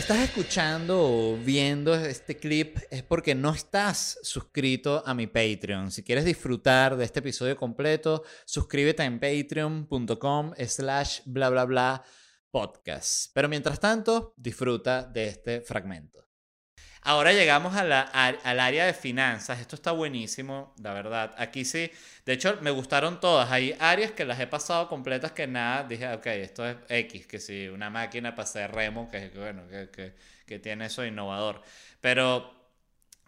estás escuchando o viendo este clip es porque no estás suscrito a mi Patreon. Si quieres disfrutar de este episodio completo, suscríbete en patreon.com slash bla bla bla podcast. Pero mientras tanto, disfruta de este fragmento. Ahora llegamos a la, al área de finanzas. Esto está buenísimo, la verdad. Aquí sí, de hecho, me gustaron todas. Hay áreas que las he pasado completas que nada. Dije, ok, esto es X, que sí, una máquina para hacer remo, que, bueno, que, que, que tiene eso innovador. Pero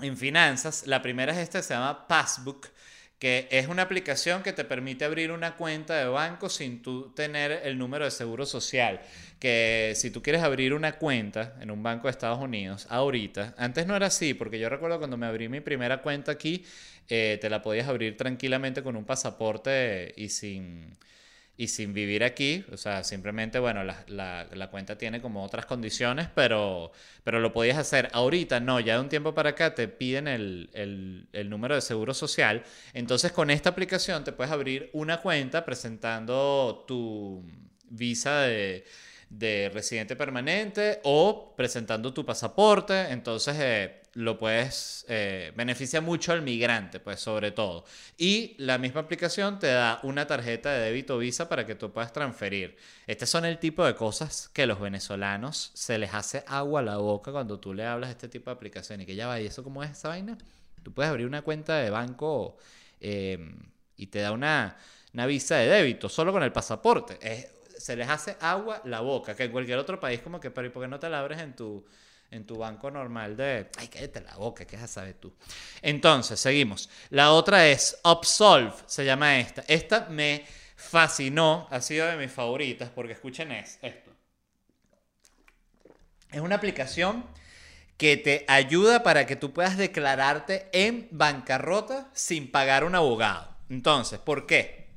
en finanzas, la primera es esta, se llama Passbook que es una aplicación que te permite abrir una cuenta de banco sin tú tener el número de seguro social. Que si tú quieres abrir una cuenta en un banco de Estados Unidos, ahorita, antes no era así, porque yo recuerdo cuando me abrí mi primera cuenta aquí, eh, te la podías abrir tranquilamente con un pasaporte y sin y sin vivir aquí, o sea, simplemente, bueno, la, la, cuenta tiene como otras condiciones, pero, pero lo podías hacer. Ahorita no, ya de un tiempo para acá te piden el, el, el, número de seguro social. Entonces con esta aplicación te puedes abrir una cuenta presentando tu visa de, de residente permanente o presentando tu pasaporte. Entonces... Eh, lo puedes, eh, beneficia mucho al migrante, pues sobre todo. Y la misma aplicación te da una tarjeta de débito Visa para que tú puedas transferir. Este son el tipo de cosas que los venezolanos se les hace agua a la boca cuando tú le hablas de este tipo de aplicación y que ya va, ¿y eso cómo es esa vaina? Tú puedes abrir una cuenta de banco em, y te da una, una visa de débito solo con el pasaporte. se les hace agua la boca, que en cualquier otro país como que, pero ¿y por qué no te la abres en tu en tu banco normal de... Ay, cállate la boca, ¿qué sabes tú? Entonces, seguimos. La otra es Upsolve, se llama esta. Esta me fascinó, ha sido de mis favoritas, porque escuchen esto. Es una aplicación que te ayuda para que tú puedas declararte en bancarrota sin pagar un abogado. Entonces, ¿por qué?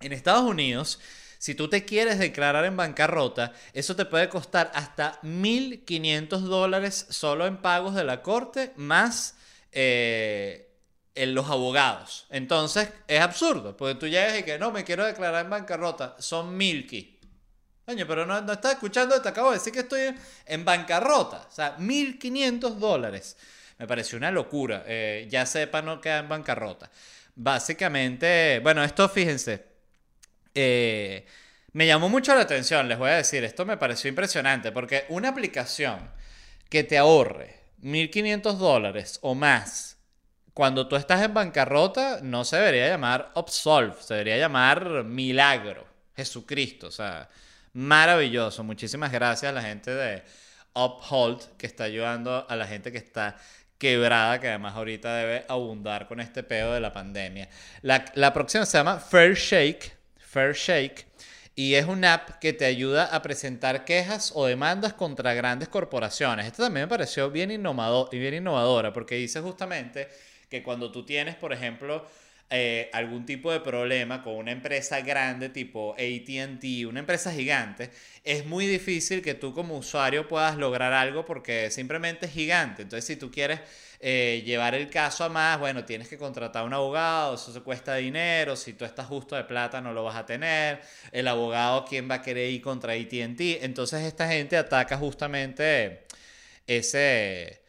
En Estados Unidos si tú te quieres declarar en bancarrota, eso te puede costar hasta 1.500 dólares solo en pagos de la corte, más eh, en los abogados. Entonces, es absurdo, porque tú llegas y que no, me quiero declarar en bancarrota, son 1.000 Coño, pero no, no estás escuchando, te acabo de decir que estoy en bancarrota. O sea, 1.500 dólares. Me pareció una locura. Eh, ya sepa, no queda en bancarrota. Básicamente, bueno, esto fíjense, eh, me llamó mucho la atención, les voy a decir, esto me pareció impresionante, porque una aplicación que te ahorre 1.500 dólares o más cuando tú estás en bancarrota, no se debería llamar Upsolve, se debería llamar Milagro, Jesucristo, o sea, maravilloso. Muchísimas gracias a la gente de Uphold que está ayudando a la gente que está quebrada, que además ahorita debe abundar con este pedo de la pandemia. La, la próxima se llama Fair Shake Fair Shake y es una app que te ayuda a presentar quejas o demandas contra grandes corporaciones. Esto también me pareció bien, innovador, bien innovadora porque dice justamente que cuando tú tienes, por ejemplo, eh, algún tipo de problema con una empresa grande tipo ATT, una empresa gigante, es muy difícil que tú como usuario puedas lograr algo porque simplemente es gigante. Entonces, si tú quieres eh, llevar el caso a más, bueno, tienes que contratar a un abogado, eso se cuesta dinero, si tú estás justo de plata no lo vas a tener, el abogado, ¿quién va a querer ir contra ATT? Entonces esta gente ataca justamente ese,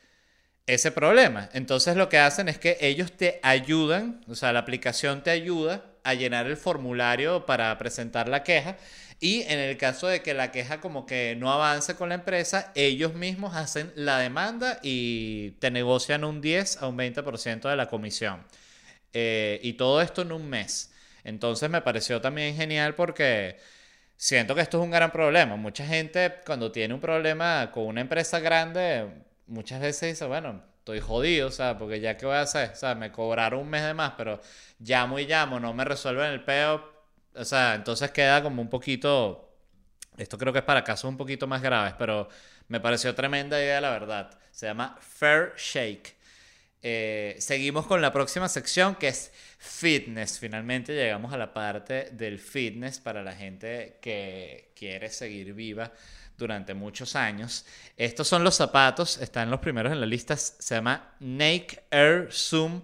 ese problema. Entonces lo que hacen es que ellos te ayudan, o sea, la aplicación te ayuda a llenar el formulario para presentar la queja y en el caso de que la queja como que no avance con la empresa, ellos mismos hacen la demanda y te negocian un 10 a un 20% de la comisión. Eh, y todo esto en un mes. Entonces me pareció también genial porque siento que esto es un gran problema. Mucha gente cuando tiene un problema con una empresa grande, muchas veces dice, bueno, estoy jodido, o sea, porque ya qué voy a hacer, o sea, me cobraron un mes de más, pero llamo y llamo, no me resuelven el peo, o sea, entonces queda como un poquito. Esto creo que es para casos un poquito más graves, pero me pareció tremenda idea, la verdad. Se llama Fair Shake. Eh, seguimos con la próxima sección que es fitness. Finalmente llegamos a la parte del fitness para la gente que quiere seguir viva durante muchos años. Estos son los zapatos, están los primeros en la lista. Se llama Nike Air Zoom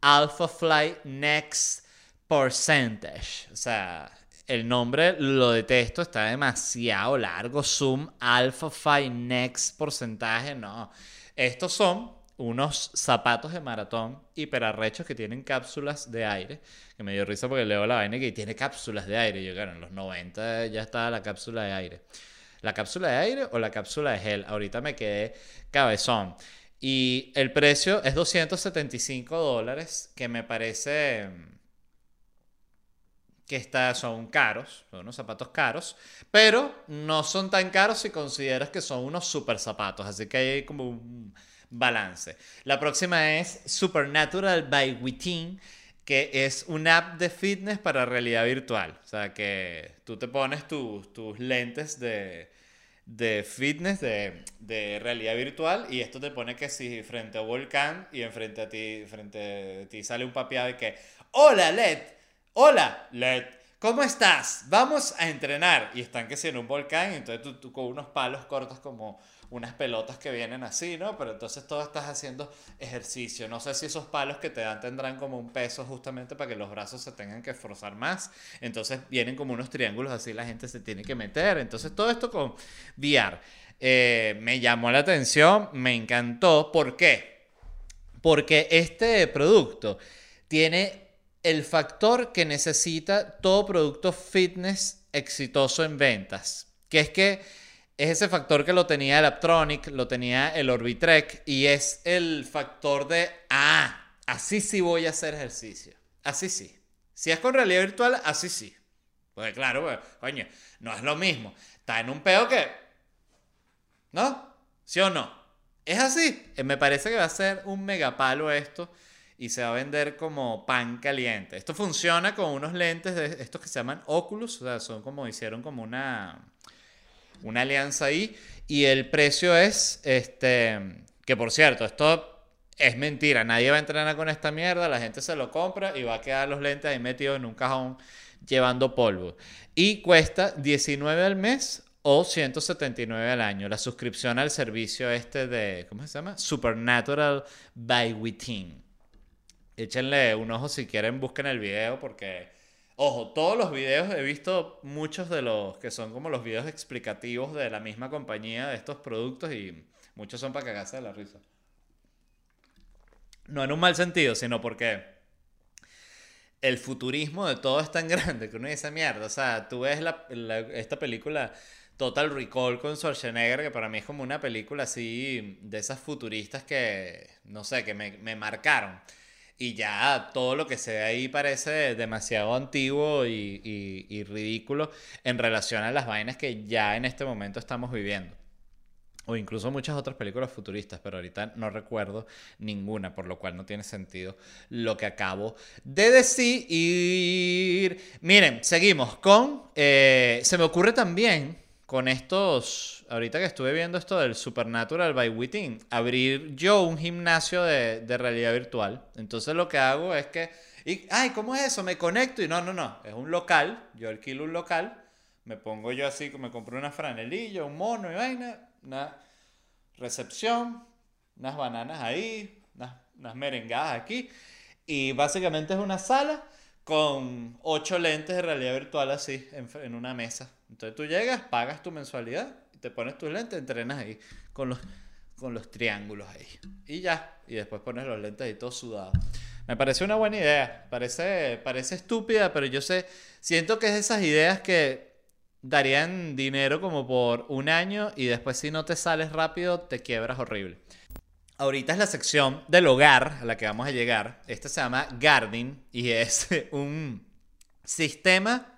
Alpha Fly Next percentage. O sea, el nombre lo detesto, está demasiado largo. Zoom Alpha Phi Next porcentaje, no. Estos son unos zapatos de maratón hiperarrechos que tienen cápsulas de aire. Que me dio risa porque leo la vaina que tiene cápsulas de aire. Yo, claro, en los 90 ya estaba la cápsula de aire. ¿La cápsula de aire o la cápsula de gel? Ahorita me quedé cabezón. Y el precio es 275 dólares, que me parece que está, son caros, son unos zapatos caros, pero no son tan caros si consideras que son unos super zapatos, así que hay como un balance. La próxima es Supernatural by Within, que es una app de fitness para realidad virtual, o sea que tú te pones tus, tus lentes de, de fitness, de, de, realidad virtual, y esto te pone que si frente a un volcán y enfrente a ti, frente a ti sale un papeado y que, hola LED, Hola, Led. ¿Cómo estás? Vamos a entrenar. Y están que si en un volcán, y entonces tú, tú, con unos palos cortas como unas pelotas que vienen así, ¿no? Pero entonces todo estás haciendo ejercicio. No sé si esos palos que te dan tendrán como un peso justamente para que los brazos se tengan que esforzar más. Entonces vienen como unos triángulos así, la gente se tiene que meter. Entonces todo esto con VR. Eh, me llamó la atención, me encantó. ¿Por qué? Porque este producto tiene el factor que necesita todo producto fitness exitoso en ventas, que es que es ese factor que lo tenía el Aptronic, lo tenía el Orbitrek y es el factor de, ah, así sí voy a hacer ejercicio, así sí. Si es con realidad virtual, así sí. Pues claro, coño, no es lo mismo. Está en un peo que... ¿No? ¿Sí o no? Es así. Eh, me parece que va a ser un megapalo esto y se va a vender como pan caliente. Esto funciona con unos lentes de estos que se llaman Oculus, o sea, son como hicieron como una una alianza ahí y el precio es este que por cierto, esto es mentira, nadie va a entrenar con esta mierda, la gente se lo compra y va a quedar los lentes ahí metidos en un cajón llevando polvo. Y cuesta 19 al mes o 179 al año. La suscripción al servicio este de, ¿cómo se llama? Supernatural by Within. Échenle un ojo si quieren, busquen el video porque, ojo, todos los videos he visto muchos de los que son como los videos explicativos de la misma compañía de estos productos y muchos son para cagarse de la risa. No en un mal sentido, sino porque el futurismo de todo es tan grande que uno dice mierda. O sea, tú ves esta película Total Recall con Schwarzenegger, que para mí es como una película así de esas futuristas que, no sé, que me marcaron. Y ya todo lo que se ve ahí parece demasiado antiguo y, ridículo en relación a las vainas que ya en este momento estamos viviendo. O incluso muchas otras películas futuristas, pero ahorita no recuerdo ninguna, por lo cual no tiene sentido lo que acabo de decir. Miren, seguimos con... Eh, se me ocurre también con estos, ahorita que estuve viendo esto del Supernatural by Within, abrir yo un gimnasio de, de, realidad virtual. Entonces lo que hago es que, y, ay, ¿cómo es eso? Me conecto y no, no, no, es un local, yo alquilo un local, me pongo yo así, me compro una franelilla, un mono y vaina, una recepción, unas bananas ahí, unas, unas merengadas aquí, y básicamente es una sala con ocho lentes de realidad virtual así en, en una mesa. Entonces tú llegas, pagas tu mensualidad, te pones tus lentes, entrenas ahí con los, con los triángulos ahí. Y ya, y después pones los lentes ahí todo sudado. Me parece una buena idea, parece, parece estúpida, pero yo sé, siento que es esas ideas que darían dinero como por un año y después si no te sales rápido te quiebras horrible. Ahorita es la sección del hogar a la que vamos a llegar. Esta se llama Garden y es un sistema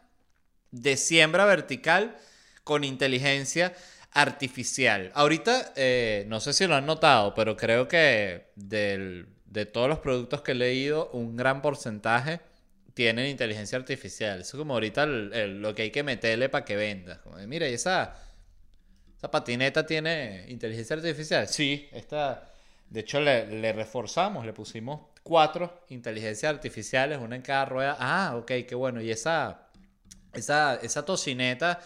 de siembra vertical con inteligencia artificial. Ahorita, eh, no sé si lo han notado, pero creo que de todos los productos que he leído, un gran porcentaje tienen inteligencia artificial. Eso es como ahorita lo que hay que meterle para que venda. Como mira, ¿y esa, esa patineta tiene inteligencia artificial? Sí, esta... De hecho, le, le reforzamos, le pusimos cuatro inteligencias artificiales, una en cada rueda. Ah, ok, qué bueno. Y esa esa, esa tocineta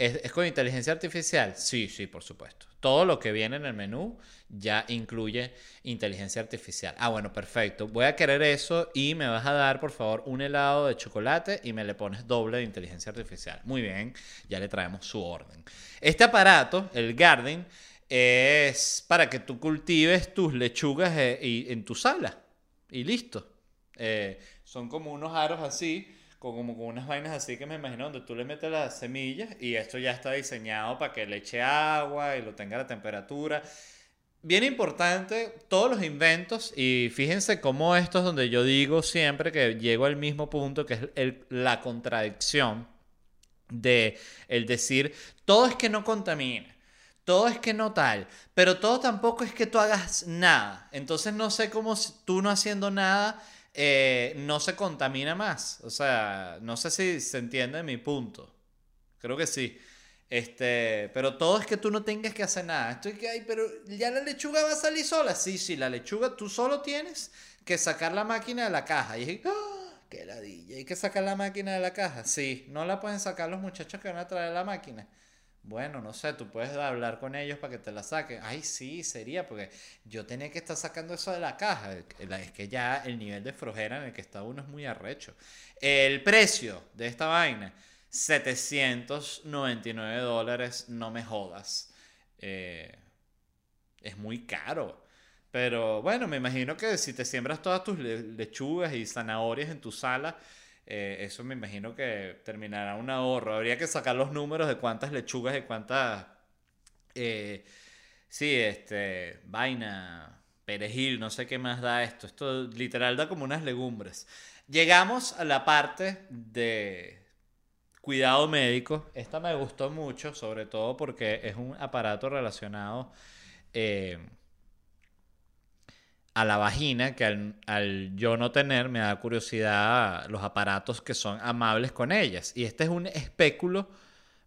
¿Es, con inteligencia artificial? Sí, sí, por supuesto. Todo lo que viene en el menú ya incluye inteligencia artificial. Ah, bueno, perfecto. Voy a querer eso y me vas a dar, por favor, un helado de chocolate y me le pones doble de inteligencia artificial. Muy bien, ya le traemos su orden. Este aparato, el Garden, es para que tú cultives tus lechugas eh, en tu sala. Y listo. Eh, son como unos aros así, con- como con unas vainas así que me imagino donde tú le metes las semillas y esto ya está diseñado para que le eche agua y lo tenga la temperatura. Bien importante, todos los inventos, y fíjense cómo esto es donde yo digo siempre que llego al mismo punto, que es el- la contradicción de el decir, todo es que no contamina, todo es que no tal, pero todo tampoco es que tú hagas nada. Entonces no sé cómo tú no haciendo nada eh, no se contamina más. O sea, no sé si se entiende mi punto. Creo que sí. Este, pero todo es que tú no tengas que hacer nada. Estoy que, ay, pero ya la lechuga va a salir sola. Sí, sí, la lechuga tú solo tienes que sacar la máquina de la caja. Y dije, ¡ah! ¡Qué ladilla! Hay que sacar la máquina de la caja. Sí, no la pueden sacar los muchachos que van a traer la máquina. Bueno, no sé, tú puedes hablar con ellos para que te la saquen. Ay, sí, sería, porque yo tenía que estar sacando eso de la caja. Es que ya el nivel de flojera en el que está uno es muy arrecho. El precio de esta vaina, 799 dólares, no me jodas. Eh, es muy caro. Pero bueno, me imagino que si te siembras todas tus le- lechugas y zanahorias en tu sala, eh, eso me imagino que terminará un ahorro. Habría que sacar los números de cuántas lechugas y cuántas... eh, sí, este... Vaina, perejil, no sé qué más da esto. Esto literal da como unas legumbres. Llegamos a la parte de cuidado médico. Esta me gustó mucho, sobre todo porque es un aparato relacionado... eh, a la vagina, que al, al yo no tener me da curiosidad los aparatos que son amables con ellas. Y este es un espéculo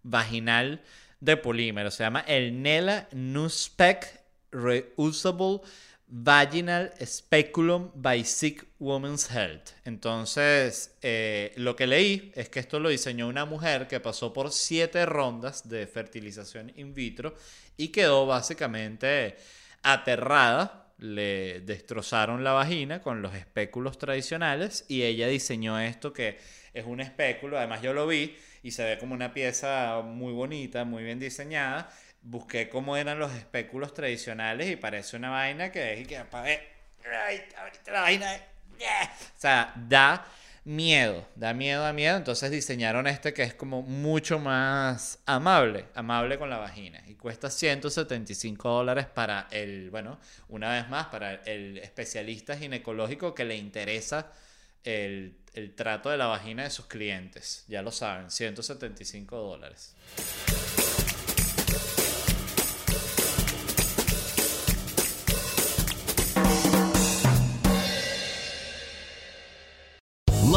vaginal de polímero. Se llama el Nela Nuspec Reusable Vaginal Speculum by Sick Women's Health. Entonces, eh, lo que leí es que esto lo diseñó una mujer que pasó por siete rondas de fertilización in vitro y quedó básicamente aterrada le destrozaron la vagina con los espéculos tradicionales y ella diseñó esto que es un espéculo, además yo lo vi y se ve como una pieza muy bonita, muy bien diseñada. Busqué cómo eran los espéculos tradicionales y parece una vaina que es y que ay, ahorita la vaina, yeah. o sea, da miedo, da miedo, da miedo. Entonces diseñaron este que es como mucho más amable, amable con la vagina. Y cuesta 175 dólares para el, bueno, una vez más, para el especialista ginecológico que le interesa el, el trato de la vagina de sus clientes. Ya lo saben, 175 dólares.